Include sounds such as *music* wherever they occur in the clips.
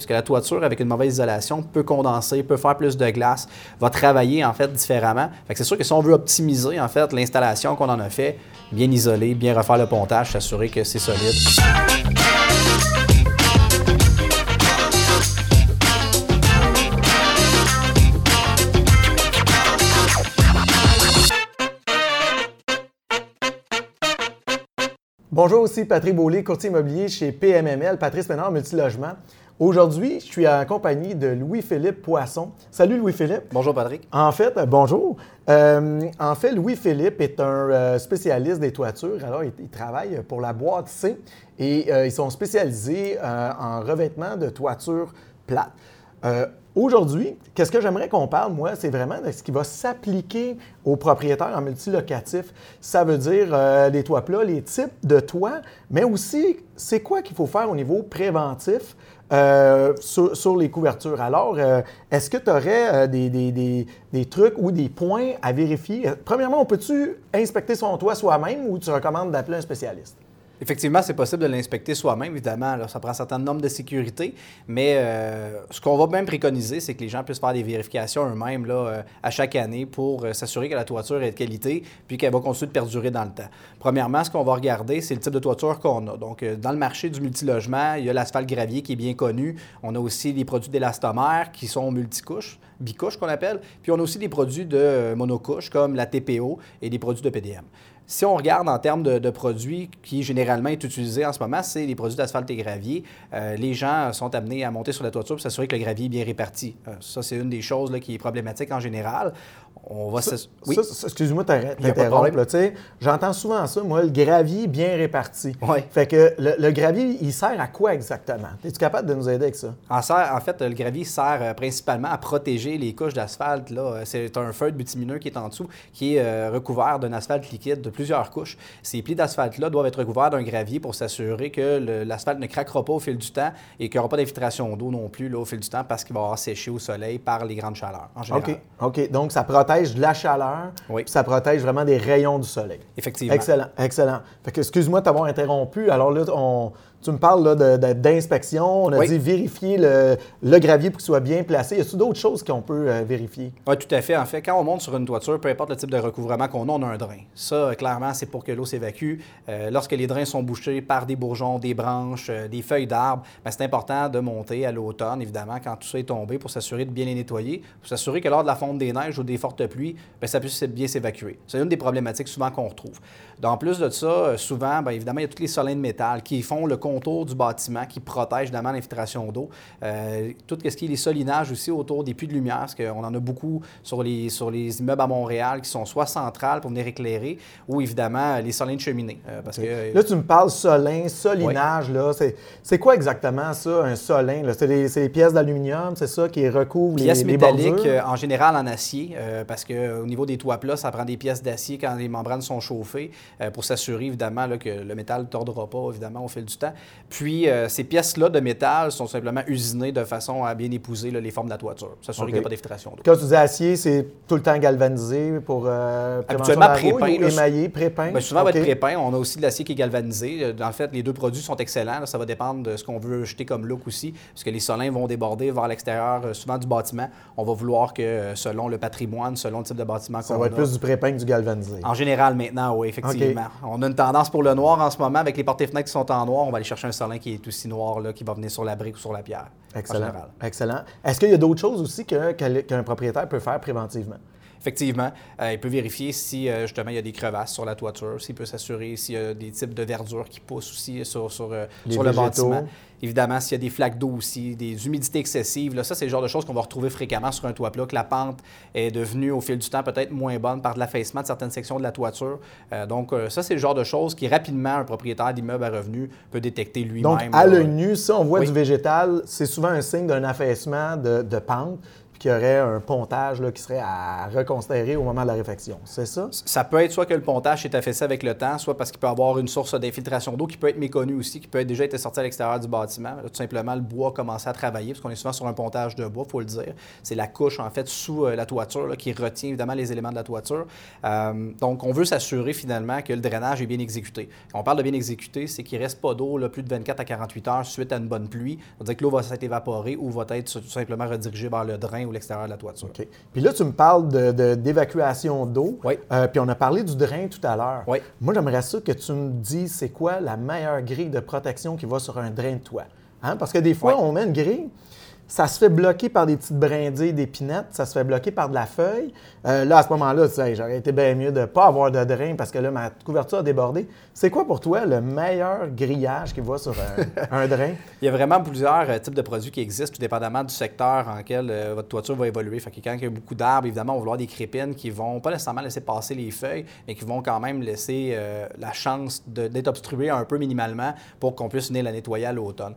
Parce que la toiture, avec une mauvaise isolation, peut condenser, peut faire plus de glace, va travailler en fait différemment. Fait c'est sûr que si on veut optimiser en fait l'installation qu'on en a fait, bien isoler, bien refaire le pontage, s'assurer que c'est solide. Bonjour, aussi Patrick Beaulieu, courtier immobilier chez PMML, Patrice Ménard, Multilogement. Aujourd'hui, je suis en compagnie de Louis-Philippe Poisson. Salut Louis-Philippe. Bonjour Patrick. En fait, euh, bonjour. Euh, en fait, Louis-Philippe est un euh, spécialiste des toitures. Alors, il, travaille pour la boîte C et ils sont spécialisés en revêtement de toitures plates. Aujourd'hui, qu'est-ce que j'aimerais qu'on parle, moi, c'est vraiment de ce qui va s'appliquer aux propriétaires en multilocatif. Ça veut dire euh, les toits plats, les types de toits, mais aussi c'est quoi qu'il faut faire au niveau préventif euh, sur, les couvertures. Alors, euh, est-ce que tu aurais des, des, trucs ou des points à vérifier? Premièrement, on peut-tu inspecter son toit soi-même ou tu recommandes d'appeler un spécialiste? Effectivement, c'est possible de l'inspecter soi-même, évidemment. ça prend un certain nombre de sécurité, mais euh, ce qu'on va même préconiser, c'est que les gens puissent faire des vérifications eux-mêmes là, euh, à chaque année pour euh, s'assurer que la toiture est de qualité puis qu'elle va continuer de perdurer dans le temps. Premièrement, ce qu'on va regarder, c'est le type de toiture qu'on a. Donc, dans le marché du multilogement, il y a l'asphalte gravier qui est bien connu. On a aussi les produits d'élastomère qui sont multicouches, bicouches qu'on appelle. Puis on a aussi des produits de monocouches comme la TPO et des produits de PDM. Si on regarde en termes de, produits qui généralement est utilisé en ce moment, c'est les produits d'asphalte et gravier. Euh, les gens sont amenés à monter sur la toiture pour s'assurer que le gravier est bien réparti. Euh, ça, c'est une des choses qui est problématique en général. On va oui? excuse-moi t'interrompre. J'entends souvent ça, moi, le gravier bien réparti. Oui. Fait que le, gravier, il sert à quoi exactement? Es-tu capable de nous aider avec ça? En, en fait, le gravier sert euh, principalement à protéger les couches d'asphalte. C'est un feutre bitumineux qui est en dessous, qui est recouvert d'un asphalte liquide de plusieurs couches. Ces plis d'asphalte-là doivent être recouverts d'un gravier pour s'assurer que l'asphalte ne craquera pas au fil du temps et qu'il n'y aura pas d'infiltration d'eau non plus là, au fil du temps parce qu'il va avoir séché au soleil par les grandes chaleurs en général. OK. OK. Donc, ça protège de la chaleur, oui. ça protège vraiment des rayons du soleil. Effectivement. Excellent. Excellent. Fait que, excuse-moi de t'avoir interrompu. Alors là, on, tu me parles d'inspection. On a dit vérifier le, gravier pour qu'il soit bien placé. Y a-t-il d'autres choses qu'on peut euh, vérifier? Oui, tout à fait. En fait, quand on monte sur une toiture, peu importe le type de recouvrement qu'on a, on a un drain. Ça, clairement, c'est pour que l'eau s'évacue. Euh, lorsque les drains sont bouchés par des bourgeons, des branches, euh, des feuilles d'arbres, ben, c'est important de monter à l'automne, évidemment, quand tout ça est tombé, pour s'assurer de bien les nettoyer, pour s'assurer que lors de la fonte des neiges ou des fortes pluies, ben, ça puisse bien s'évacuer. C'est une des problématiques souvent qu'on retrouve. En plus de ça, souvent, bien, évidemment, il y a tous les solins de métal qui font le du bâtiment qui protège évidemment l'infiltration d'eau. Euh, tout ce qui est les solinages aussi autour des puits de lumière, parce qu'on en a beaucoup sur les, sur les immeubles à Montréal qui sont soit centrales pour venir éclairer, ou évidemment les solins de cheminée. Euh, parce que, là, tu me parles solin, solinage. là. C'est quoi exactement ça, un solin? C'est des, pièces d'aluminium, c'est ça qui recouvre les, pièces métalliques, euh, en général en acier, parce qu'au niveau des toits plats, ça prend des pièces d'acier quand les membranes sont chauffées pour s'assurer évidemment que le métal ne tordra pas évidemment au fil du temps. Puis euh, ces pièces-là de métal sont simplement usinées de façon à bien épouser les formes de la toiture, s'assurer qu'il n'y a pas d'infiltration d'eau. Quand tu dis acier, c'est tout le temps galvanisé pour euh, Habituellement prépeint. Émaillé, prépeint? Ben, souvent, va être prépeint. On a aussi de l'acier qui est galvanisé. Euh, en fait, les deux produits sont excellents. Ça va dépendre de ce qu'on veut jeter comme look aussi, parce que les solins vont déborder vers l'extérieur, souvent du bâtiment. On va vouloir que, selon le patrimoine, selon le type de bâtiment qu'on a... Ça va être plus du prépeint que du galvanisé. En général, maintenant, oui, effectivement. On a une tendance pour le noir en ce moment. Avec les portes et fenêtres qui sont en noir, on va aller chercher un solin qui est aussi noir qui va venir sur la brique ou sur la pierre. Excellent. Excellent. Est-ce qu'il y a d'autres choses aussi qu'un propriétaire peut faire préventivement? Effectivement, euh, il peut vérifier si euh, justement il y a des crevasses sur la toiture, s'il peut s'assurer s'il y a des types de verdure qui poussent aussi sur, sur, euh, le bâtiment. Évidemment, s'il y a des flaques d'eau aussi, des humidités excessives, là, ça, c'est le genre de choses qu'on va retrouver fréquemment sur un toit plat, que la pente est devenue au fil du temps peut-être moins bonne par l'affaissement de certaines sections de la toiture. donc, ça, c'est le genre de choses qui, rapidement, un propriétaire d'immeuble à revenus peut détecter lui-même. Donc, à l'œil nu, si on voit du végétal, c'est souvent un signe d'un affaissement de, de pente. Qu'il y aurait un pontage là, qui serait à reconsidérer au moment de la réflexion. C'est ça? Ça peut être soit que le pontage s'est affaissé avec le temps, soit parce qu'il peut avoir une source d'infiltration d'eau qui peut être méconnue aussi, qui peut être déjà été sortie à l'extérieur du bâtiment. tout simplement, le bois a commencé à travailler, parce qu'on est souvent sur un pontage de bois, il faut le dire. C'est la couche, en fait, sous euh, la toiture qui retient évidemment les éléments de la toiture. Euh, donc, on veut s'assurer finalement que le drainage est bien exécuté. Quand on parle de bien exécuté, c'est qu'il ne reste pas d'eau plus de 24 à 48 heures suite à une bonne pluie. On dire que l'eau va s'être évaporée ou va être tout simplement redirigée vers le drain ou l'extérieur de la toiture. OK. Puis là, tu me parles d'évacuation d'eau. Oui. Euh, puis on a parlé du drain tout à l'heure. Oui. Moi, j'aimerais ça que tu me dises c'est quoi la meilleure grille de protection qui va sur un drain de toit. Hein? Parce que des fois, on met une grille, ça se fait bloquer par des petites brindilles d'épinettes, ça se fait bloquer par de la feuille. Euh, là, à ce moment-là, j'aurais été bien mieux de ne pas avoir de drain parce que là, ma couverture a débordé. C'est quoi pour toi le meilleur grillage qui va sur *laughs* un, drain? Il y a vraiment plusieurs euh, types de produits qui existent, tout dépendamment du secteur en lequel euh, votre toiture va évoluer. Fait que quand il y a beaucoup d'arbres, évidemment, on va vouloir des crépines qui vont pas nécessairement laisser passer les feuilles, mais qui vont quand même laisser la chance d'être obstruées un peu minimalement pour qu'on puisse venir la nettoyer à l'automne.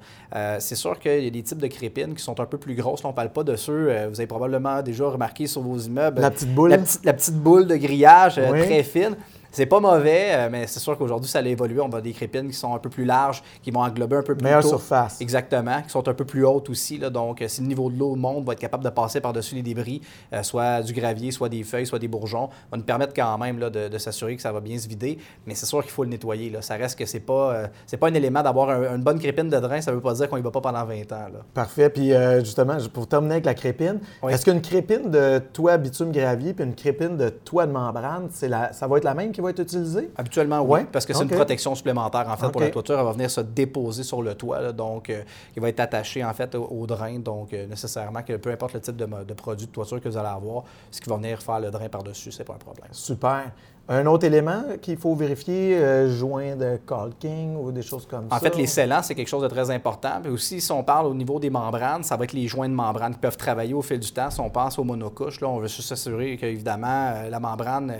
C'est sûr qu'il y a des types de crépines qui sont un peu plus grosses. on ne parle pas de ceux, euh, vous avez probablement déjà remarqué sur vos immeubles. La petite boule. La, petite, boule de grillage euh, très fine. C'est pas mauvais, euh, mais c'est sûr qu'aujourd'hui, ça a évolué. On va des crépines qui sont un peu plus larges, qui vont englober un peu plus Meilleure surface. Exactement, qui sont un peu plus hautes aussi. Là, donc, euh, si le niveau de l'eau monte, on va être capable de passer par-dessus les débris, euh, soit du gravier, soit des feuilles, soit des bourgeons, va nous permettre quand même là, de, s'assurer que ça va bien se vider. Mais c'est sûr qu'il faut le nettoyer. Là. Ça reste que c'est pas, c'est pas un élément d'avoir une bonne crépine de drain. Ça veut pas dire qu'on y va pas pendant 20 ans. Là. Parfait. Puis justement, pour terminer avec la crépine, est-ce qu'une crépine de toit bitume gravier puis une crépine de toit de membrane, c'est la, ça va être la même qui va être utilisée? Habituellement, oui, parce que c'est une protection supplémentaire, en fait, pour la toiture. Elle va venir se déposer sur le toit, donc euh, il va être attaché, en fait, au, drain. Donc, euh, nécessairement, que peu importe le type de, de, produit de toiture que vous allez avoir, ce qui va venir faire le drain par-dessus, c'est pas un problème. Super. Un autre élément qu'il faut vérifier, euh, joint de caulking ou des choses comme ça? En fait, les scellants, c'est quelque chose de très important. Puis aussi, si on parle au niveau des membranes, ça va être les joints de membrane qui peuvent travailler au fil du temps. Si on pense aux monocouches, là, on veut juste s'assurer qu'évidemment, euh, la membrane,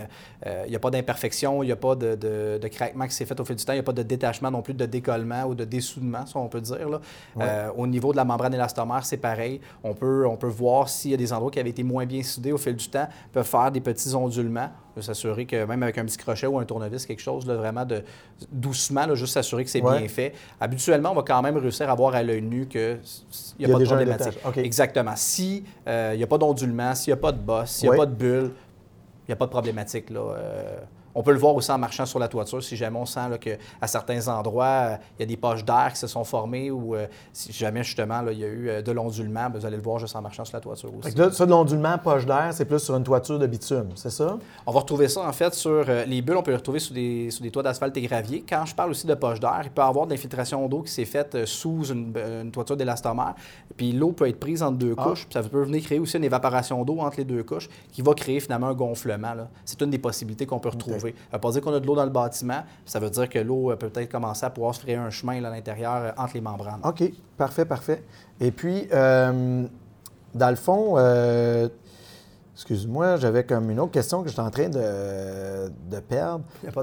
euh, il n'y a pas d'imperfection, il n'y a pas de, de, craquement qui s'est fait au fil du temps, il n'y a pas de détachement non plus, de décollement ou de dessoudement, si on peut dire. Là. au niveau de la membrane élastomère, c'est pareil. On peut, on peut voir s'il y a des endroits qui avaient été moins bien soudés au fil du temps, peuvent faire des petits ondulements s'assurer que même avec un petit crochet ou un tournevis, quelque chose, là, vraiment de doucement, juste s'assurer que c'est bien fait. Habituellement, on va quand même réussir à voir à l'œil nu qu'il n'y a, pas de problématique. Exactement. S'il euh, n'y a pas d'ondulement, s'il n'y a pas de bosse, s'il n'y a pas de bulle, il n'y a pas de problématique. Là, euh, on peut le voir aussi en marchant sur la toiture, si jamais on sent qu'à certains endroits, euh, il y a des poches d'air qui se sont formées ou euh, si jamais justement il y a eu euh, de l'ondulement, ben, vous allez le voir juste en marchant sur la toiture aussi. Là, ça, de l'ondulement, poche d'air, c'est plus sur une toiture de bitume, c'est ça? On va retrouver ça en fait sur les bulles, on peut les retrouver sur des, des toits d'asphalte et gravier. Quand je parle aussi de poche d'air, il peut y avoir de l'infiltration d'eau qui s'est faite sous une, toiture d'élastomère. Puis l'eau peut être prise entre deux ah. couches, puis ça peut venir créer aussi une évaporation d'eau entre les deux couches qui va créer finalement un gonflement. C'est une des possibilités qu'on peut retrouver pas dire qu'on a de l'eau dans le bâtiment, ça veut dire que l'eau peut peut-être commencer à pouvoir se frayer un chemin à l'intérieur euh, entre les membranes. OK, parfait, parfait. Et puis, euh, dans le fond, euh, excuse-moi, j'avais comme une autre question que j'étais en train de, de perdre. Il n'y a pas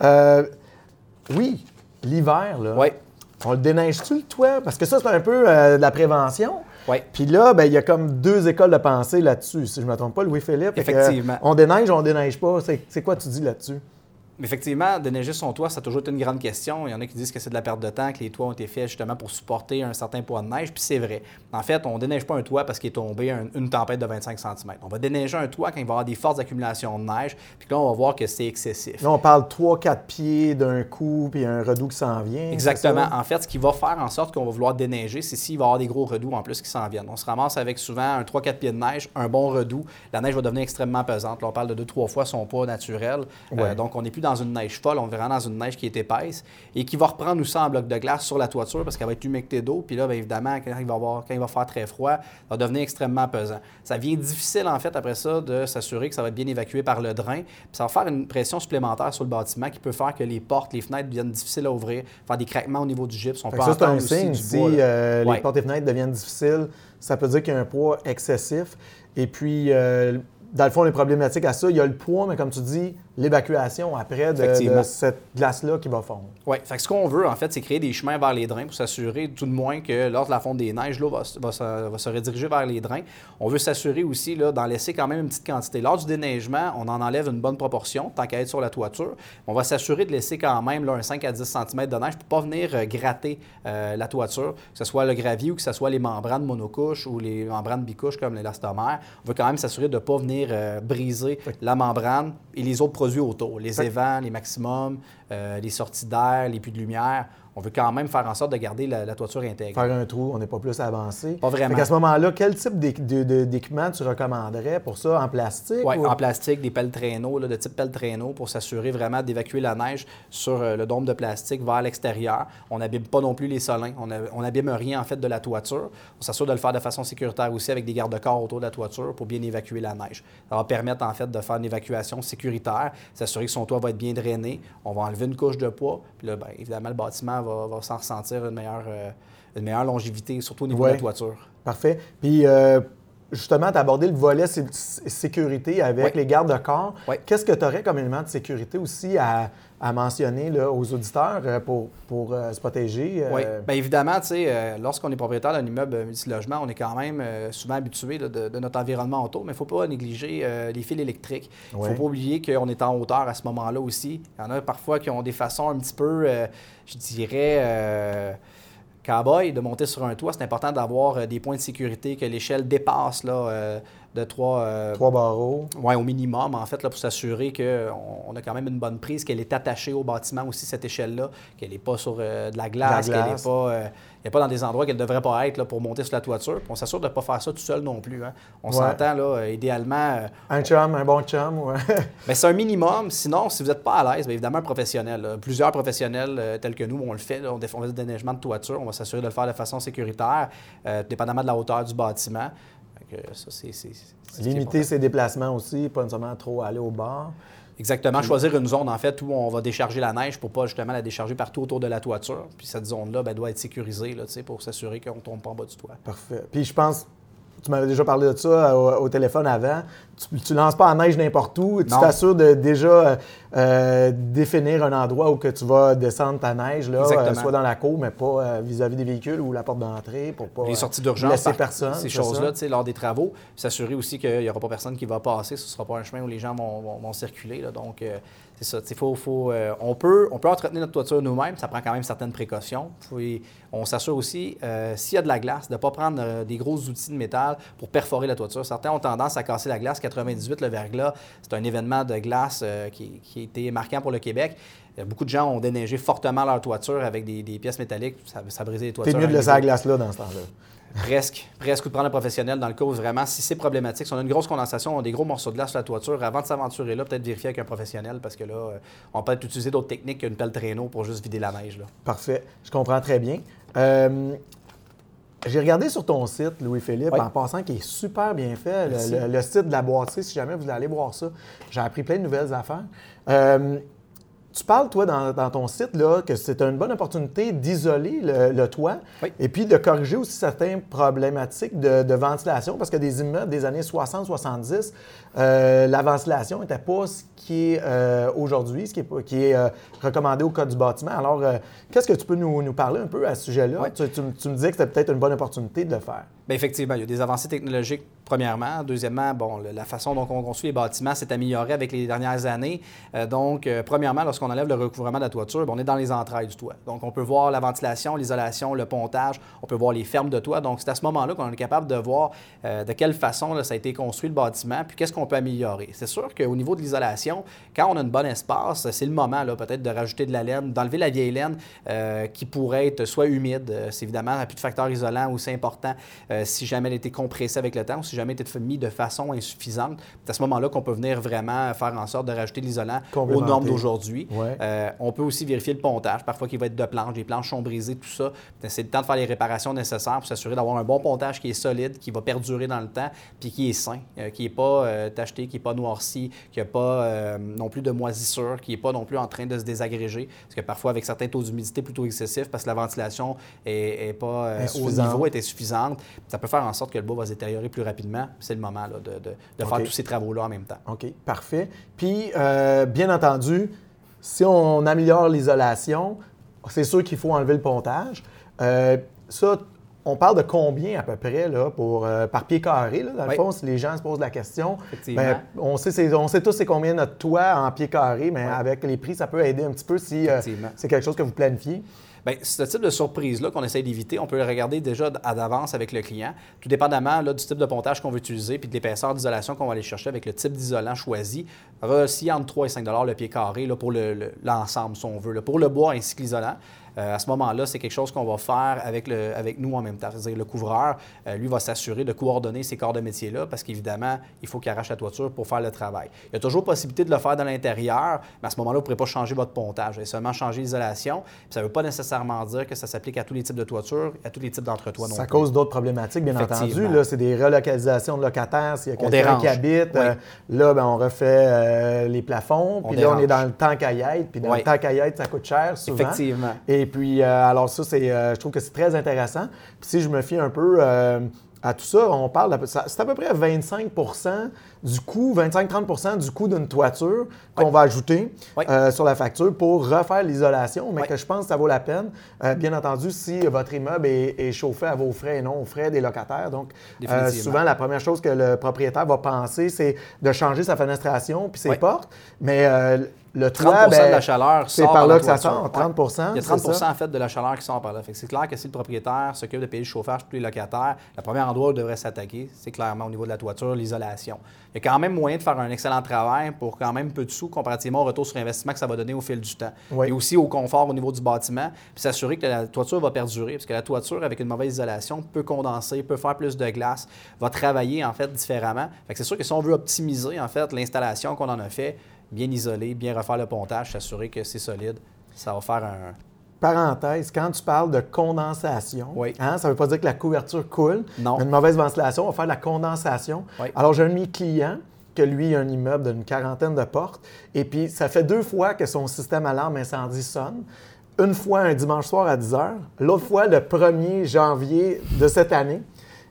de *laughs* Oui, l'hiver, là. Oui. On le déneige-tu, le toit? Parce que ça, c'est un peu de la prévention. Oui. Puis là, ben, il y a comme deux écoles de pensée là-dessus, si je ne me trompe pas, Louis-Philippe. Effectivement. on déneige, on déneige pas. C'est quoi tu dis là-dessus? Effectivement, déneiger son toit, ça a toujours été une grande question. Il y en a qui disent que c'est de la perte de temps, que les toits ont été faits justement pour supporter un certain poids de neige, puis c'est vrai. En fait, on ne déneige pas un toit parce qu'il est tombé une tempête de 25 cm. On va déneiger un toit quand il va y avoir des fortes accumulations de neige, puis là, on va voir que c'est excessif. Là, on parle 3-4 pieds d'un coup, puis un redout qui s'en vient. Exactement. En fait, ce qui va faire en sorte qu'on va vouloir déneiger, c'est s'il va y avoir des gros redouts en plus qui s'en viennent. On se ramasse avec souvent un 3-4 pieds de neige, un bon redout. La neige va devenir extrêmement pesante. Là, on parle de 2-3 fois son poids naturel. Euh, donc, on n'est plus dans une neige folle on verra dans une neige qui est épaisse et qui va reprendre aussi en bloc de glace sur la toiture parce qu'elle va être humectée d'eau. Puis là, bien évidemment, quand il, va avoir, quand il va faire très froid, ça va devenir extrêmement pesant. Ça vient difficile, en fait, après ça, de s'assurer que ça va être bien évacué par le drain. Puis ça va faire une pression supplémentaire sur le bâtiment qui peut faire que les portes, les fenêtres deviennent difficiles à ouvrir, faire des craquements au niveau du gypse. On peut ça, c'est un signe. si euh, les portes et fenêtres deviennent difficiles, ça peut dire qu'il y a un poids excessif. Et puis, euh, dans le fond, les problématiques à ça, il y a le poids, mais comme tu dis, l'évacuation après de, cette glace-là qui va fondre. Oui, fait ce qu'on veut, en fait, c'est créer des chemins vers les drains pour s'assurer, tout de moins, que lors de la fonte des neiges, l'eau va, va, se rediriger vers les drains. On veut s'assurer aussi d'en laisser quand même une petite quantité. Lors du déneigement, on en enlève une bonne proportion, tant qu'à être sur la toiture. On va s'assurer de laisser quand même là, un 5 à 10 cm de neige pour ne pas venir euh, gratter euh, la toiture, que ce soit le gravier ou que ce soit les membranes monocouches ou les membranes bicouches comme l'élastomère. On veut quand même s'assurer de ne pas venir euh, briser la membrane et les autres produits autour, les évents, les maximums, euh, les sorties d'air, les puits de lumière. On veut quand même faire en sorte de garder la, toiture intègre. Faire un trou, on n'est pas plus avancé. Pas vraiment. à ce moment-là, quel type d'équipement tu recommanderais pour ça, en plastique? Oui, en plastique, des pelles traîneaux, de type pelle traîneau, pour s'assurer vraiment d'évacuer la neige sur euh, le dôme de plastique vers l'extérieur. On n'abîme pas non plus les solins. On n'abîme rien, en fait, de la toiture. On s'assure de le faire de façon sécuritaire aussi avec des garde-corps autour de la toiture pour bien évacuer la neige. Ça va permettre, en fait, de faire une évacuation sécuritaire, s'assurer que son toit va être bien drainé. On va enlever une couche de poids. Puis là, bien, évidemment, le bâtiment va, s'en ressentir une meilleure, euh, une meilleure longévité, surtout au niveau de la toiture. Parfait. Puis, euh, justement, tu as abordé le volet sécurité avec les gardes de corps. Qu'est-ce que tu aurais comme élément de sécurité aussi à, mentionner là, aux auditeurs euh, pour, pour se protéger? Oui, bien évidemment, tu sais, lorsqu'on est propriétaire d'un immeuble multilogement, on est quand même souvent habitué de, notre environnement autour, mais il ne faut pas négliger les fils électriques. Il ne faut pas oublier qu'on est en hauteur à ce moment-là aussi. Il y en a parfois qui ont des façons un petit peu je dirais, euh, cowboy, de monter sur un toit, c'est important d'avoir euh, des points de sécurité, que l'échelle dépasse là, euh, de trois, euh, trois barreaux. Oui, au minimum, en fait, là, pour s'assurer qu'on a quand même une bonne prise, qu'elle est attachée au bâtiment aussi, cette échelle-là, qu'elle n'est pas sur euh, de la glace, qu'elle n'est pas, euh, pas dans des endroits qu'elle ne devrait pas être là, pour monter sur la toiture. on s'assure de ne pas faire ça tout seul non plus. Hein. On s'entend, là, idéalement... un chum, un bon chum, ouais. *laughs* Ben, c'est un minimum. Sinon, si vous n'êtes pas à l'aise, bien évidemment, un professionnel. Plusieurs professionnels tels que nous, on le fait. on fait du déneigement de toiture. On va s'assurer de le faire de façon sécuritaire, dépendamment de la hauteur du bâtiment. Limiter ses déplacements aussi, pas nécessairement trop aller au bar. Exactement. Choisir une zone, en fait, où on va décharger la neige pour pas justement la décharger partout autour de la toiture. Puis cette zone-là ben, doit être sécurisée là, pour s'assurer qu'on ne tombe pas en bas du toit. Parfait. Puis je pense, tu m'avais déjà parlé de ça au, téléphone avant. Tu ne lances pas en neige n'importe où. Tu t'assures de déjà euh, euh, définir un endroit où que tu vas descendre ta neige, là, euh, soit dans la cour, mais pas vis-à-vis des véhicules ou la porte d'entrée pour pas Les sorties d'urgence, laisser personne. Ces choses-là, lors des travaux. S'assurer aussi qu'il n'y aura pas personne qui va passer. Ce ne sera pas un chemin où les gens vont, circuler. Là, donc, c'est ça. Faut, faut, euh, on, peut, on peut entretenir notre toiture nous-mêmes, ça prend quand même certaines précautions. Puis, on s'assure aussi, euh, s'il y a de la glace, de ne pas prendre euh, des gros outils de métal pour perforer la toiture. Certains ont tendance à casser la glace. 98, le verglas, c'est un événement de glace qui, qui, été marquant pour le Québec. Beaucoup de gens ont déneigé fortement leur toiture avec des, pièces métalliques. Ça, brisé les toitures. C'est mieux de laisser la glace là dans ce temps-là. Presque. Presque. Ou de prendre un professionnel dans le cas où vraiment, si c'est problématique, si on a une grosse condensation, on a des gros morceaux de glace sur la toiture, avant de s'aventurer là, peut-être vérifier avec un professionnel parce que là, euh, on peut être utiliser d'autres techniques qu'une pelle traîneau pour juste vider la neige. Là. Parfait. Je comprends très bien. Euh, j'ai regardé sur ton site, Louis-Philippe, en passant, qui est super bien fait, le, site de la boîtier, si jamais vous voulez aller voir ça. J'ai appris plein de nouvelles affaires. Euh, tu parles, toi, dans, ton site, là, que c'est une bonne opportunité d'isoler le, toit et puis de corriger aussi certaines problématiques de, ventilation, parce que des immeubles des années 60-70, euh, la ventilation n'était pas ce qui est euh, aujourd'hui, ce qui est, qui est euh, recommandé au Code du bâtiment. Alors, qu'est-ce que tu peux nous, parler un peu à ce sujet-là? Tu, tu, me disais que c'était peut-être une bonne opportunité de le faire. Bien, effectivement, il y a des avancées technologiques, premièrement. Deuxièmement, bon, la façon dont on construit les bâtiments s'est améliorée avec les dernières années. donc, premièrement, lorsqu'on enlève le recouvrement de la toiture, on est dans les entrailles du toit. Donc, on peut voir la ventilation, l'isolation, le pontage, on peut voir les fermes de toit. Donc, c'est à ce moment-là qu'on est capable de voir de quelle façon ça a été construit le bâtiment, puis qu'est-ce qu'on peut améliorer. C'est sûr qu'au niveau de l'isolation, quand on a un bon espace, c'est le moment peut-être de rajouter de la laine, d'enlever la vieille laine euh, qui pourrait être soit humide, euh, c'est évidemment un plus de facteur isolant aussi important euh, si jamais elle était compressée avec le temps ou jamais elle était mis de façon insuffisante. C'est à ce moment-là qu'on peut venir vraiment faire en sorte de rajouter l'isolant aux normes d'aujourd'hui. on peut aussi vérifier le pontage, parfois qu'il va être de planches, les planches sont brisées, tout ça. C'est le temps de faire les réparations nécessaires pour s'assurer d'avoir un bon pontage qui est solide, qui va perdurer dans le temps, puis qui est sain, qui n'est pas tacheté, qui n'est pas noirci, qui n'a pas euh, non plus de moisissure, qui n'est pas non plus en train de se désagréger. Parce que parfois, avec certains taux d'humidité plutôt excessifs, parce que la ventilation n'est pas euh, au niveau, est insuffisante, ça peut faire en sorte que le bois va se détériorer plus rapidement. Rapidement, c'est le moment de, faire tous ces travaux-là en même temps. OK, parfait. Puis, euh, bien entendu, si on améliore l'isolation, c'est sûr qu'il faut enlever le pontage. Euh, ça, on parle de combien à peu près là, pour, euh, par pied carré? Là, dans le fond, si les gens se posent la question, ben, on, sait, on sait tous c'est combien notre toit en pied carré, mais avec les prix, ça peut aider un petit peu si c'est quelque chose que vous planifiez. Bien, ce type de surprise-là qu'on essaie d'éviter, on peut le regarder déjà à d'avance avec le client, tout dépendamment là, du type de pontage qu'on veut utiliser puis de l'épaisseur d'isolation qu'on va aller chercher avec le type d'isolant choisi. Aussi entre 3 et 5 le pied carré là, pour l'ensemble, si on veut, pour le bois ainsi que l'isolant. Euh, à ce moment-là, c'est quelque chose qu'on va faire avec, le, avec nous en même temps. C'est-à-dire le couvreur, euh, lui, va s'assurer de coordonner ces corps de métier-là parce qu'évidemment, il faut qu'il arrache la toiture pour faire le travail. Il y a toujours possibilité de le faire dans l'intérieur, mais à ce moment-là, vous ne pourrez pas changer votre pontage. Vous allez seulement changer l'isolation. Ça ne veut pas nécessairement dire que ça s'applique à tous les types de toitures, à tous les types d'entretoits. Ça cause d'autres problématiques, bien entendu. Là, c'est des relocalisations de locataires. S'il y a quelqu'un qui habite, euh, là, ben, on refait les plafonds. Puis là, on est dans le temps caillette. Puis dans le temps caillette, ça coûte cher souvent. Effectivement. Et puis, alors ça, c'est, je trouve que c'est très intéressant. Puis si je me fie un peu à tout ça, on parle, c'est à peu près 25 du coût, 25-30% du coût d'une toiture qu'on va ajouter euh, sur la facture pour refaire l'isolation, mais que je pense que ça vaut la peine. Euh, bien entendu, si votre immeuble est, chauffé à vos frais et non aux frais des locataires. Donc, euh, souvent, la première chose que le propriétaire va penser, c'est de changer sa fenestration puis ses portes. Mais le toit, 30 de la ben, chaleur C'est par là que ça sort, 30 Il y a 30% en fait de la chaleur qui sort par là. c'est clair que si le propriétaire s'occupe de payer le chauffage pour tous les locataires, le premier endroit où il devrait s'attaquer, c'est clairement au niveau de la toiture, l'isolation. Il y a quand même moyen de faire un excellent travail pour quand même peu de sous comparativement au retour sur investissement que ça va donner au fil du temps. Et aussi au confort au niveau du bâtiment, puis s'assurer que la toiture va perdurer, parce que la toiture, avec une mauvaise isolation, peut condenser, peut faire plus de glace, va travailler en fait différemment. Fait c'est sûr que si on veut optimiser en fait l'installation qu'on en a fait, bien isoler, bien refaire le pontage, s'assurer que c'est solide. Ça va faire un. Parenthèse, quand tu parles de condensation, hein, ça ne veut pas dire que la couverture coule. Non. Une mauvaise ventilation, on va faire de la condensation. Alors, j'ai un de mes clients que lui a un immeuble d'une quarantaine de portes, et puis ça fait deux fois que son système alarme incendie sonne. Une fois un dimanche soir à 10 h, l'autre fois le 1er janvier de cette année.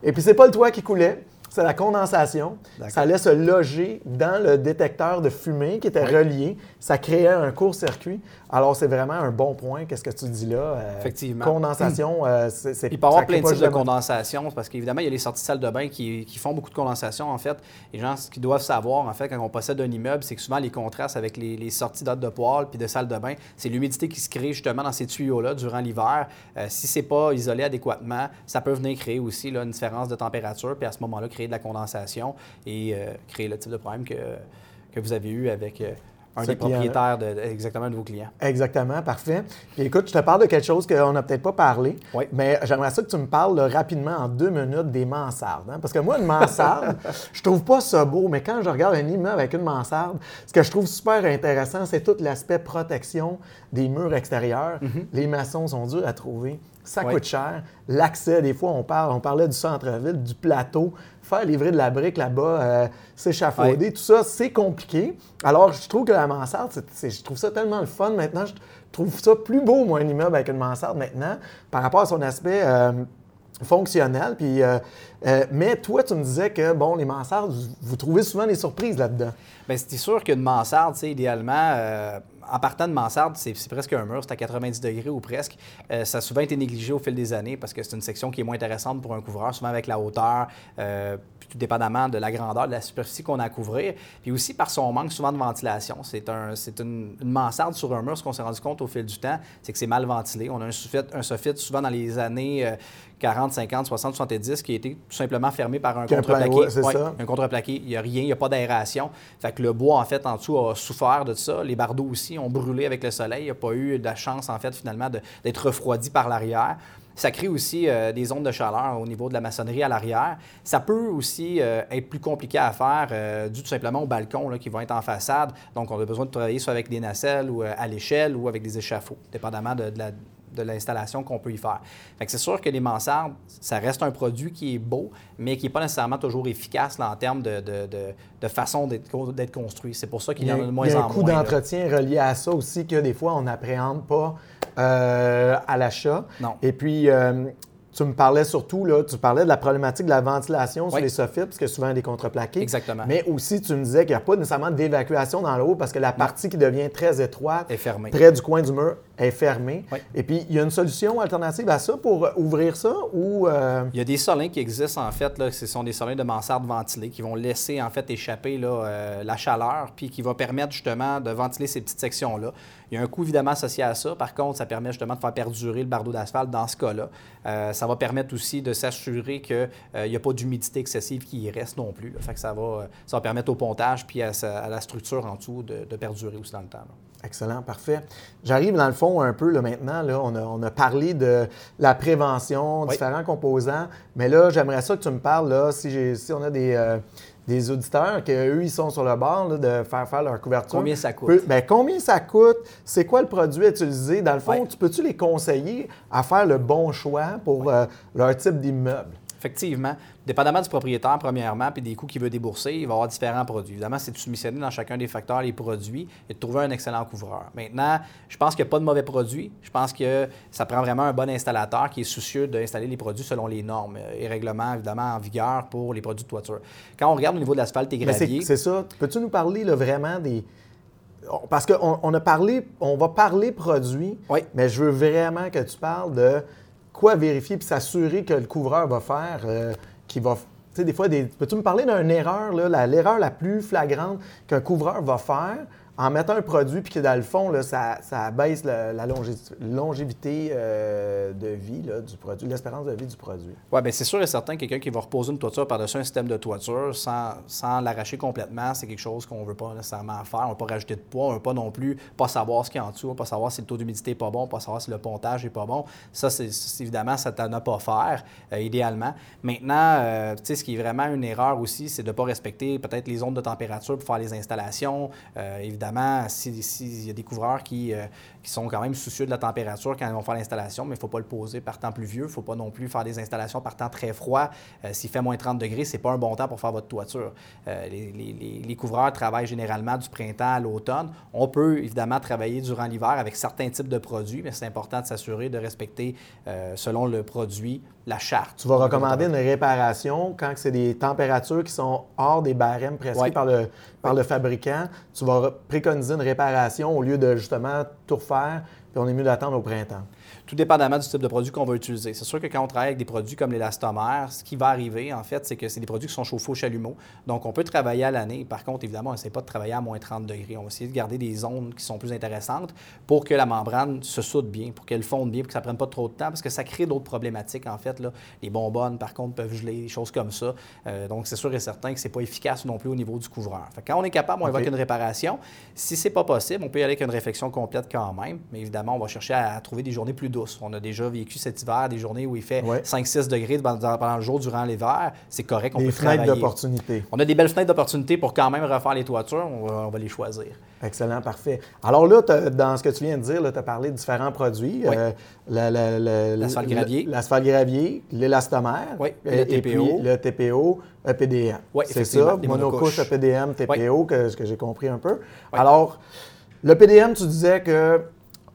Et puis, c'est pas le toit qui coulait, c'est la condensation. Ça allait se loger dans le détecteur de fumée qui était relié. Ça créait un court-circuit. Alors, c'est vraiment un bon point. Qu'est-ce que tu dis là? Euh, Effectivement. Condensation, euh, c'est Il peut y avoir plein de types de condensation parce qu'évidemment, il y a les sorties de salle de bain qui, font beaucoup de condensation. En fait, les gens, ce qu'ils doivent savoir, en fait, quand on possède un immeuble, c'est que souvent, les contrastes avec les, sorties d'eau de poêle puis de salle de bain, c'est l'humidité qui se crée justement dans ces tuyaux-là durant l'hiver. Euh, si c'est pas isolé adéquatement, ça peut venir créer aussi là, une différence de température puis à ce moment-là, créer de la condensation et créer le type de problème que, que vous avez eu avec un des propriétaires de, exactement de vos clients. Exactement, parfait. écoute, je te parle de quelque chose qu'on n'a peut-être pas parlé, mais j'aimerais ça que tu me parles rapidement en deux minutes des mansardes. Hein. Parce que moi, une mansarde, *laughs* je trouve pas ça beau, mais quand je regarde un immeuble avec une mansarde, ce que je trouve super intéressant, c'est tout l'aspect protection des murs extérieurs. Mm-hmm. Les maçons sont durs à trouver. Ça coûte cher. L'accès, des fois, on, parle, on parlait du centre-ville, du plateau. Faire livrer de la brique là-bas, euh, s'échafauder, tout ça, c'est compliqué. Alors, je trouve que la mansarde, je trouve ça tellement le fun maintenant. Je trouve ça plus beau, moi, un immeuble avec une mansarde maintenant, par rapport à son aspect. Euh, fonctionnel. Puis, euh, mais toi, tu me disais que, bon, les mansardes, vous, trouvez souvent des surprises là-dedans. Bien, c'est sûr qu'une mansarde, c'est idéalement, en partant de mansarde, c'est presque un mur, c'est à 90 degrés ou presque. Euh, ça a souvent été négligé au fil des années parce que c'est une section qui est moins intéressante pour un couvreur, souvent avec la hauteur, euh, tout dépendamment de la grandeur de la superficie qu'on a à couvrir. Puis aussi par son manque souvent de ventilation. C'est un, une, une, mansarde sur un mur. Ce qu'on s'est rendu compte au fil du temps, c'est que c'est mal ventilé. On a un soffit, un soffit souvent dans les années 40, 50, 60, 70 qui a été tout simplement fermé par un contreplaqué. un contreplaqué. Il n'y a rien, il n'y a pas d'aération. Fait que le bois, en fait, en dessous a souffert de ça. Les bardeaux aussi ont brûlé avec le soleil. Il n'y a pas eu de la chance, en fait, finalement, d'être refroidi par l'arrière. Ça crée aussi euh, des ondes de chaleur au niveau de la maçonnerie à l'arrière. Ça peut aussi euh, être plus compliqué à faire euh, dû tout simplement aux balcons qui vont être en façade. Donc, on a besoin de travailler soit avec des nacelles ou à l'échelle ou avec des échafauds, dépendamment de, l'installation qu'on peut y faire. c'est sûr que les mansardes, ça reste un produit qui est beau, mais qui n'est pas nécessairement toujours efficace en termes de, façon d'être construit. C'est pour ça qu'il y, en a de moins en moins. Il y a un coût d'entretien relié à ça aussi que des fois, on n'appréhende pas euh, à l'achat. Non. Et puis, euh, tu me parlais surtout, là, tu parlais de la problématique de la ventilation sur Oui. les sofits, parce que souvent, il y a des contreplaqués. Exactement. Mais aussi, tu me disais qu'il n'y a pas nécessairement d'évacuation dans le haut parce que la partie qui devient très étroite, Est fermée. près du coin du mur, est fermée. Oui. Et puis, il y a une solution alternative à ça pour ouvrir ça ou. euh, Il y a des solins qui existent en fait, là, ce sont des solins de mansarde ventilés qui vont laisser en fait échapper là, euh, la chaleur, puis qui va permettre justement de ventiler ces petites sections-là. Il y a un coût évidemment associé à ça. Par contre, ça permet justement de faire perdurer le bardeau d'asphalte dans ce cas-là. Euh, ça va permettre aussi de s'assurer qu'il n'y a pas d'humidité excessive qui y reste non plus. là. Fait que ça va, euh, ça va permettre au pontage puis à, sa- à la structure en dessous de, de perdurer aussi dans le temps. là. Excellent, parfait. J'arrive dans le fond un peu là, maintenant. Là, on, a, on a parlé de la prévention, Oui. différents composants, mais là, j'aimerais ça que tu me parles, là, si, on a des, euh, des auditeurs, qu'eux, ils sont sur le bord là, de faire faire leur couverture. Combien ça coûte? Peu- ben, combien ça coûte? C'est quoi le produit à utiliser? Dans le fond, Oui. tu peux-tu les conseiller à faire le bon choix pour euh, leur type d'immeuble? Effectivement, dépendamment du propriétaire, premièrement, puis des coûts qu'il veut débourser, il va y avoir différents produits. Évidemment, c'est de soumissionner dans chacun des facteurs les produits et de trouver un excellent couvreur. Maintenant, je pense qu'il n'y a pas de mauvais produits. Je pense que ça prend vraiment un bon installateur qui est soucieux d'installer les produits selon les normes et règlements, évidemment, en vigueur pour les produits de toiture. Quand on regarde au niveau de l'asphalte et gravier, c'est ça. Peux-tu nous parler là, vraiment des. Parce qu'on on a parlé, on va parler produits, Oui. mais je veux vraiment que tu parles de quoi vérifier puis s'assurer que le couvreur va faire, euh, qui va. Tu sais, des fois, des- peux-tu me parler d'une erreur, l'erreur la plus flagrante qu'un couvreur va faire en mettant un produit puis que dans le fond, ça, ça baisse le- la longévité euh, de vie du produit, l'espérance de vie du produit? Oui, bien, c'est sûr et certain, quelqu'un qui va reposer une toiture par-dessus un système de toiture sans, l'arracher complètement, c'est quelque chose qu'on ne veut pas nécessairement faire. On ne veut pas rajouter de poids, on ne veut pas non plus pas savoir ce qu'il y a en dessous, pas savoir si le taux d'humidité n'est pas bon, pas savoir si le pontage n'est pas bon. Ça, c'est évidemment, ça t'en a pas à faire, euh, idéalement. Maintenant, euh, tu sais, ce qui est vraiment une erreur aussi, c'est de ne pas respecter peut-être les zones de température pour faire les installations. Euh, évidemment, s'il si, y a des couvreurs qui, euh, qui sont quand même soucieux de la température quand ils vont faire l'installation, mais il ne faut pas le poser par temps pluvieux. Il ne faut pas non plus faire des installations par temps très froid. Euh, S'il fait moins 30 degrés, ce n'est pas un bon temps pour faire votre toiture. Euh, les, couvreurs travaillent généralement du printemps à l'automne. On peut évidemment travailler durant l'hiver avec certains types de produits, mais c'est important de s'assurer de respecter, selon le produit, la charte. Tu vas recommander une réparation quand c'est des températures qui sont hors des barèmes prescrits Ouais. par, le, par le fabricant. Tu vas préconiser une réparation au lieu de justement tout refaire, puis on est mieux d'attendre au printemps. Tout dépendamment du type de produit qu'on va utiliser. C'est sûr que quand on travaille avec des produits comme l'élastomère, ce qui va arriver, en fait, c'est que c'est des produits qui sont chauffés au chalumeau. Donc, on peut travailler à l'année. Par contre, évidemment, on n'essaie pas de travailler à moins 30 degrés. On va essayer de garder des zones qui sont plus intéressantes pour que la membrane se soude bien, pour qu'elle fonde bien, pour que ça ne prenne pas trop de temps, parce que ça crée d'autres problématiques, en fait. Là. Les bonbonnes, par contre, peuvent geler, des choses comme ça. Euh, donc, c'est sûr et certain que ce n'est pas efficace non plus au niveau du couvreur. Fait quand on est capable, on évoque une réparation. Si c'est pas possible, on peut y aller avec une réflexion complète quand même. Mais évidemment, on va chercher à, à trouver des journées plus On a déjà vécu cet hiver des journées où il fait Ouais. 5-6 degrés pendant, le jour durant l'hiver. C'est correct, on des peut fenêtres d'opportunité. On a des belles fenêtres d'opportunité pour quand même refaire les toitures. On va, on va les choisir. Excellent, parfait. Alors là, dans ce que tu viens de dire, tu as parlé de différents produits. Oui. Euh, la- la- la- L'asphalte la- gravier. L'asphalte gravier, l'élastomère. Oui, le et puis TPO. le TPO, EPDM. Oui, C'est ça, monocouche. EPDM, TPO, que, ce que j'ai compris un peu. Oui. Alors, le PDM, tu disais que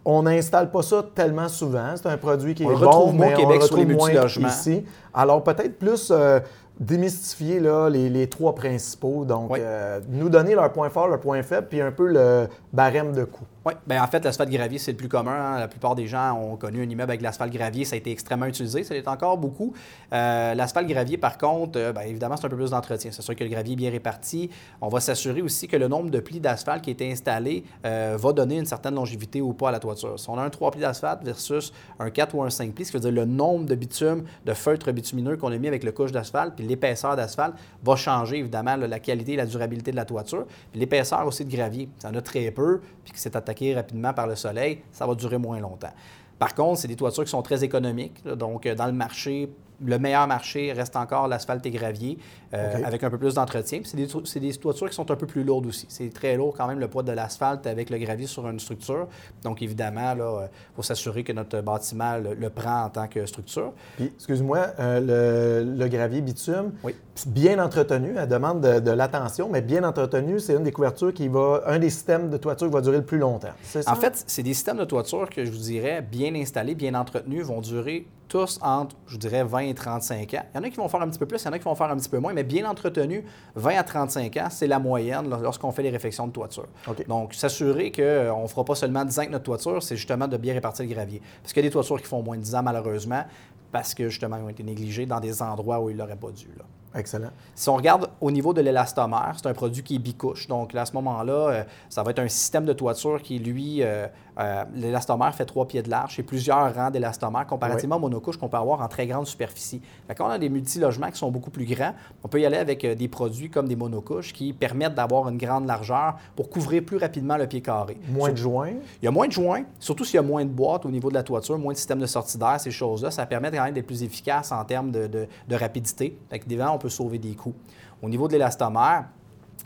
on n'installe pas ça tellement souvent. C'est un produit qui On est bon, mais on Québec le les retrouve moins ici. Alors, peut-être plus euh, démystifier là, les, les trois principaux. Donc, Oui. euh, nous donner leur point fort, leur point faible, puis un peu le barème de coût. Oui, bien en fait, l'asphalte gravier, c'est le plus commun. hein. La plupart des gens ont connu un immeuble avec l'asphalte gravier. Ça a été extrêmement utilisé. Ça l'est encore beaucoup. Euh, l'asphalte gravier, par contre, euh, bien, évidemment, c'est un peu plus d'entretien. C'est sûr que le gravier est bien réparti. On va s'assurer aussi que le nombre de plis d'asphalte qui été installé euh, va donner une certaine longévité ou pas à la toiture. Si on a un 3 plis d'asphalte versus un 4 ou un 5 plis, ce qui veut dire le nombre de bitume, de feutres bitumineux qu'on a mis avec le couche d'asphalte, puis l'épaisseur d'asphalte va changer, évidemment, la qualité et la durabilité de la toiture. L'épaisseur aussi de gravier. Ça en a très peu, puis c'est attaqué rapidement par le soleil, ça va durer moins longtemps. Par contre, c'est des toitures qui sont très économiques. donc, euh, dans le marché, le meilleur marché reste encore l'asphalte et gravier, euh, avec un peu plus d'entretien. C'est des, toitures qui sont un peu plus lourdes aussi. C'est très lourd quand même le poids de l'asphalte avec le gravier sur une structure. Donc évidemment, il faut s'assurer que notre bâtiment le, le prend en tant que structure. Puis, excuse-moi, euh, le, le gravier bitume, Oui. bien entretenu, elle demande de, de l'attention, mais bien entretenu, c'est une des couvertures qui va, un des systèmes de toiture qui va durer le plus longtemps. Ça? En fait, c'est des systèmes de toiture que je vous dirais bien installés, bien entretenus, vont durer tous entre, je vous dirais, 20 et 35 ans. Il y en a qui vont faire un petit peu plus, il y en a qui vont faire un petit peu moins, mais bien entretenus, 20 à 35 ans, c'est la moyenne lors- lorsqu'on fait les réflexions de toiture. Donc, s'assurer qu'on ne fera pas seulement 10 ans avec notre toiture, c'est justement de bien répartir le gravier. Parce qu'il y a des toitures qui font moins de 10 ans, malheureusement, parce que justement, ils ont été négligés dans des endroits où ils n'auraient pas dû. là. Excellent. Si on regarde au niveau de l'élastomère, c'est un produit qui est bicouche. Donc, là, à ce moment-là, euh, ça va être un système de toiture qui, lui, euh, euh, l'élastomère fait trois pieds de large et plusieurs rangs d'élastomère comparativement aux monocouches qu'on peut avoir en très grande superficie. Quand on a des multilogements qui sont beaucoup plus grands, on peut y aller avec euh, des produits comme des monocouches qui permettent d'avoir une grande largeur pour couvrir plus rapidement le pied carré. Moins de joints? Il y a moins de joints, surtout s'il y a moins de boîtes au niveau de la toiture, moins de système de sortie d'air, ces choses-là, ça permet quand même d'être plus efficace en termes de, de- de rapidité. Fait que on peut sauver des coûts. Au niveau de l'élastomère,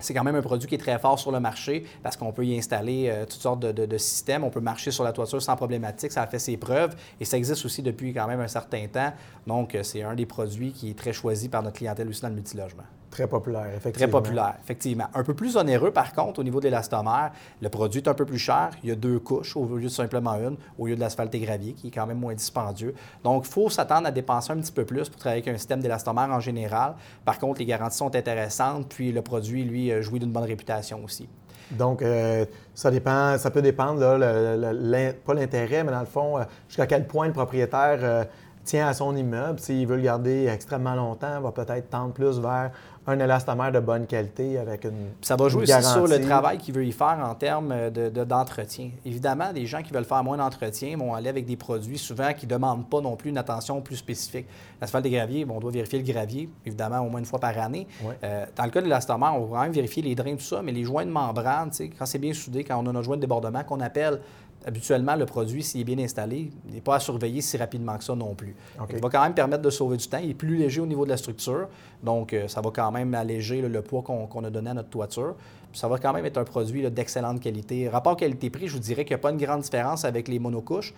c'est quand même un produit qui est très fort sur le marché parce qu'on peut y installer euh, toutes sortes de, de- systèmes. On peut marcher sur la toiture sans problématique. Ça a fait ses preuves et ça existe aussi depuis quand même un certain temps. Donc, euh, c'est un des produits qui est très choisi par notre clientèle aussi dans le multilogement. Très populaire, effectivement. Très populaire, effectivement. Un peu plus onéreux, par contre, au niveau de l'élastomère. Le produit est un peu plus cher. Il y a deux couches au lieu de simplement une, au lieu de l'asphalte et gravier, qui est quand même moins dispendieux. Donc, il faut s'attendre à dépenser un petit peu plus pour travailler avec un système d'élastomère en général. Par contre, les garanties sont intéressantes, puis le produit, lui, euh, jouit d'une bonne réputation aussi. Donc, euh, ça dépend, ça peut dépendre, là, le- le- l'in- pas l'intérêt, mais dans le fond, euh, jusqu'à quel point le propriétaire euh, tient à son immeuble. S'il veut le garder extrêmement longtemps, il va peut-être tendre plus vers un élastomère de bonne qualité avec une. Puis ça va jouer aussi sur le travail qu'il veut y faire en termes de- de- d'entretien. Évidemment, des gens qui veulent faire moins d'entretien vont aller avec des produits souvent qui ne demandent pas non plus une attention plus spécifique. L'asphalte des graviers, bon, on doit vérifier le gravier, évidemment, au moins une fois par année. Euh, dans le cas de l'élastomère, on va quand même vérifier les drains, tout ça, mais les joints de membrane, tu sais, quand c'est bien soudé, quand on a notre joint de débordement qu'on appelle habituellement le produit, s'il est bien installé, n'est pas à surveiller si rapidement que ça non plus. Il va quand même permettre de sauver du temps. Il est plus léger au niveau de la structure, donc euh, ça va quand même alléger là, le poids qu'on a donné à notre toiture. Puis ça va quand même être un produit d'excellente qualité. Rapport qualité-prix, je vous dirais qu'il n'y a pas une grande différence avec les monocouches.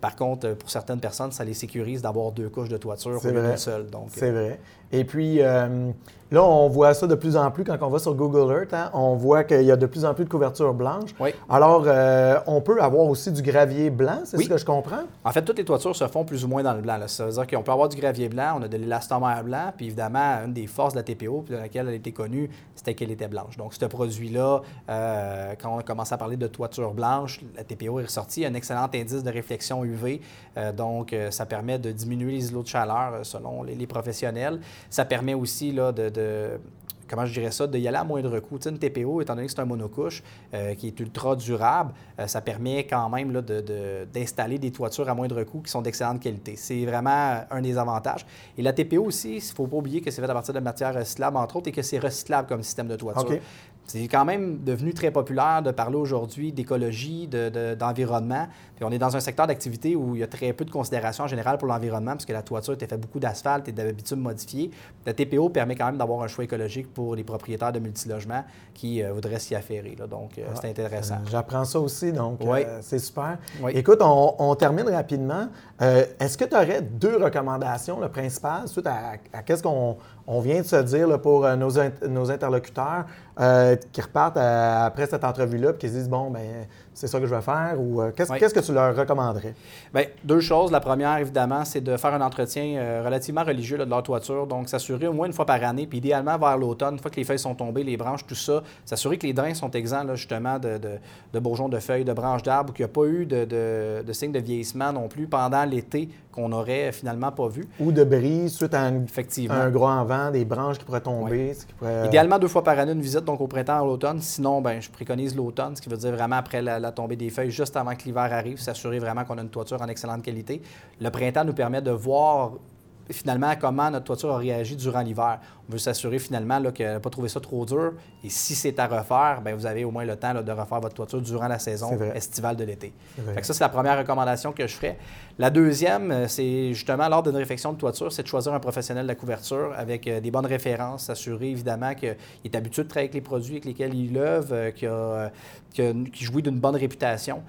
Par contre, euh, pour certaines personnes, ça les sécurise d'avoir deux couches de toiture au C'est lieu d'une seule. Donc, euh, C'est vrai. Et puis, euh, là, on voit ça de plus en plus quand on va sur Google Earth. hein, on voit qu'il y a de plus en plus de couvertures blanches. Oui. Alors, euh, on peut avoir aussi du gravier blanc, c'est Oui. ce que je comprends? En fait, toutes les toitures se font plus ou moins dans le blanc. là. Ça veut dire qu'on peut avoir du gravier blanc, on a de l'élastomère blanc, puis évidemment, une des forces de la TPO, puis de laquelle elle était connue, c'était qu'elle était blanche. Donc, ce produit-là, euh, quand on a commencé à parler de toiture blanche, la TPO est ressortie, un excellent indice de réflexion UV. Euh, donc, ça permet de diminuer les îlots de chaleur selon les, les professionnels. Ça permet aussi là, de- de comment je dirais ça, d'y aller à moindre coût. Une TPO, étant donné que c'est un monocouche euh, qui est ultra durable, euh, ça permet quand même de- d'installer des toitures à moindre coût qui sont d'excellente qualité. C'est vraiment un des avantages. Et la TPO aussi, il ne faut pas oublier que c'est fait à partir de matières recyclables, entre autres, et que c'est recyclable comme système de toiture. C'est quand même devenu très populaire de parler aujourd'hui d'écologie, de- de- d'environnement. Puis on est dans un secteur d'activité où il y a très peu de considération en général pour l'environnement, puisque la toiture était fait beaucoup d'asphalte et de bitume modifié. La TPO permet quand même d'avoir un choix écologique pour les propriétaires de multilogements qui euh, voudraient s'y affairer. là. Donc, euh, c'est intéressant. Euh, J'apprends ça aussi, donc Oui. c'est super. Oui. Écoute, on, on termine rapidement. Est-ce que tu aurais deux recommandations, le principal, suite à, à qu'est-ce qu'on on vient de se dire là, pour nos, nos interlocuteurs? Euh, qui repartent euh, après cette entrevue-là et qui se disent, bon, ben c'est ça que je vais faire ou euh, qu'est-ce Oui. qu'est-ce que tu leur recommanderais? Bien, deux choses. La première, évidemment, c'est de faire un entretien euh, relativement religieux là, de leur toiture. Donc, s'assurer au moins une fois par année, puis idéalement vers l'automne, une fois que les feuilles sont tombées, les branches, tout ça, s'assurer que les drains sont exempts, là, justement, de, de, de bourgeons de feuilles, de branches d'arbres, ou qu'il n'y a pas eu de, de, de signes de vieillissement non plus pendant l'été qu'on n'aurait finalement pas vu. Ou de brise suite à un, Effectivement. un gros vent, des branches qui pourraient tomber? qui Idéalement deux fois par année une visite, donc au printemps ou l'automne. Sinon, ben, je préconise l'automne, ce qui veut dire vraiment après la, la tombée des feuilles, juste avant que l'hiver arrive, s'assurer vraiment qu'on a une toiture en excellente qualité. Le printemps nous permet de voir finalement comment notre toiture a réagi durant l'hiver. On veut s'assurer finalement qu'elle n'a pas trouvé ça trop dur. Et si c'est à refaire, bien, vous avez au moins le temps de refaire votre toiture durant la saison estivale de l'été. Ça, c'est la première recommandation que je ferais. La deuxième, euh, c'est justement lors d'une réflexion de toiture, c'est de choisir un professionnel de la couverture avec euh, des bonnes références, s'assurer évidemment qu'il est habitué de travailler avec les produits avec lesquels il œuvre, euh, qu'il jouit d'une bonne réputation,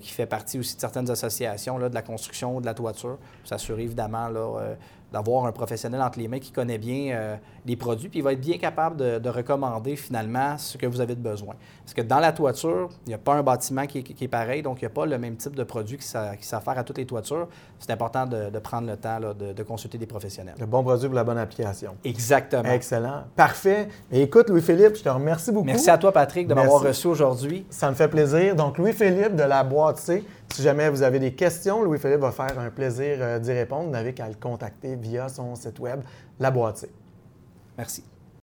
qui fait partie aussi de certaines associations là, de la construction, de la toiture, s'assurer évidemment là, d'avoir un professionnel entre les mains qui connaît bien euh, les produits, puis il va être bien capable de, recommander finalement ce que vous avez de besoin. Parce que dans la toiture, il n'y a pas un bâtiment qui est, pareil, donc il n'y a pas le même type de produit qui s'affaire à toutes les toitures. C'est important de, prendre le temps de, consulter des professionnels. Le bon produit pour la bonne application. Exactement. Excellent. Parfait. écoute, Louis-Philippe, je te remercie beaucoup. Merci à toi, Patrick, de m'avoir reçu aujourd'hui. Ça me fait plaisir. Donc, Louis-Philippe de la boîte C. Si jamais vous avez des questions, Louis-Philippe va faire un plaisir euh, d'y répondre. Vous n'avez qu'à le contacter via son site web La Boîte. Merci.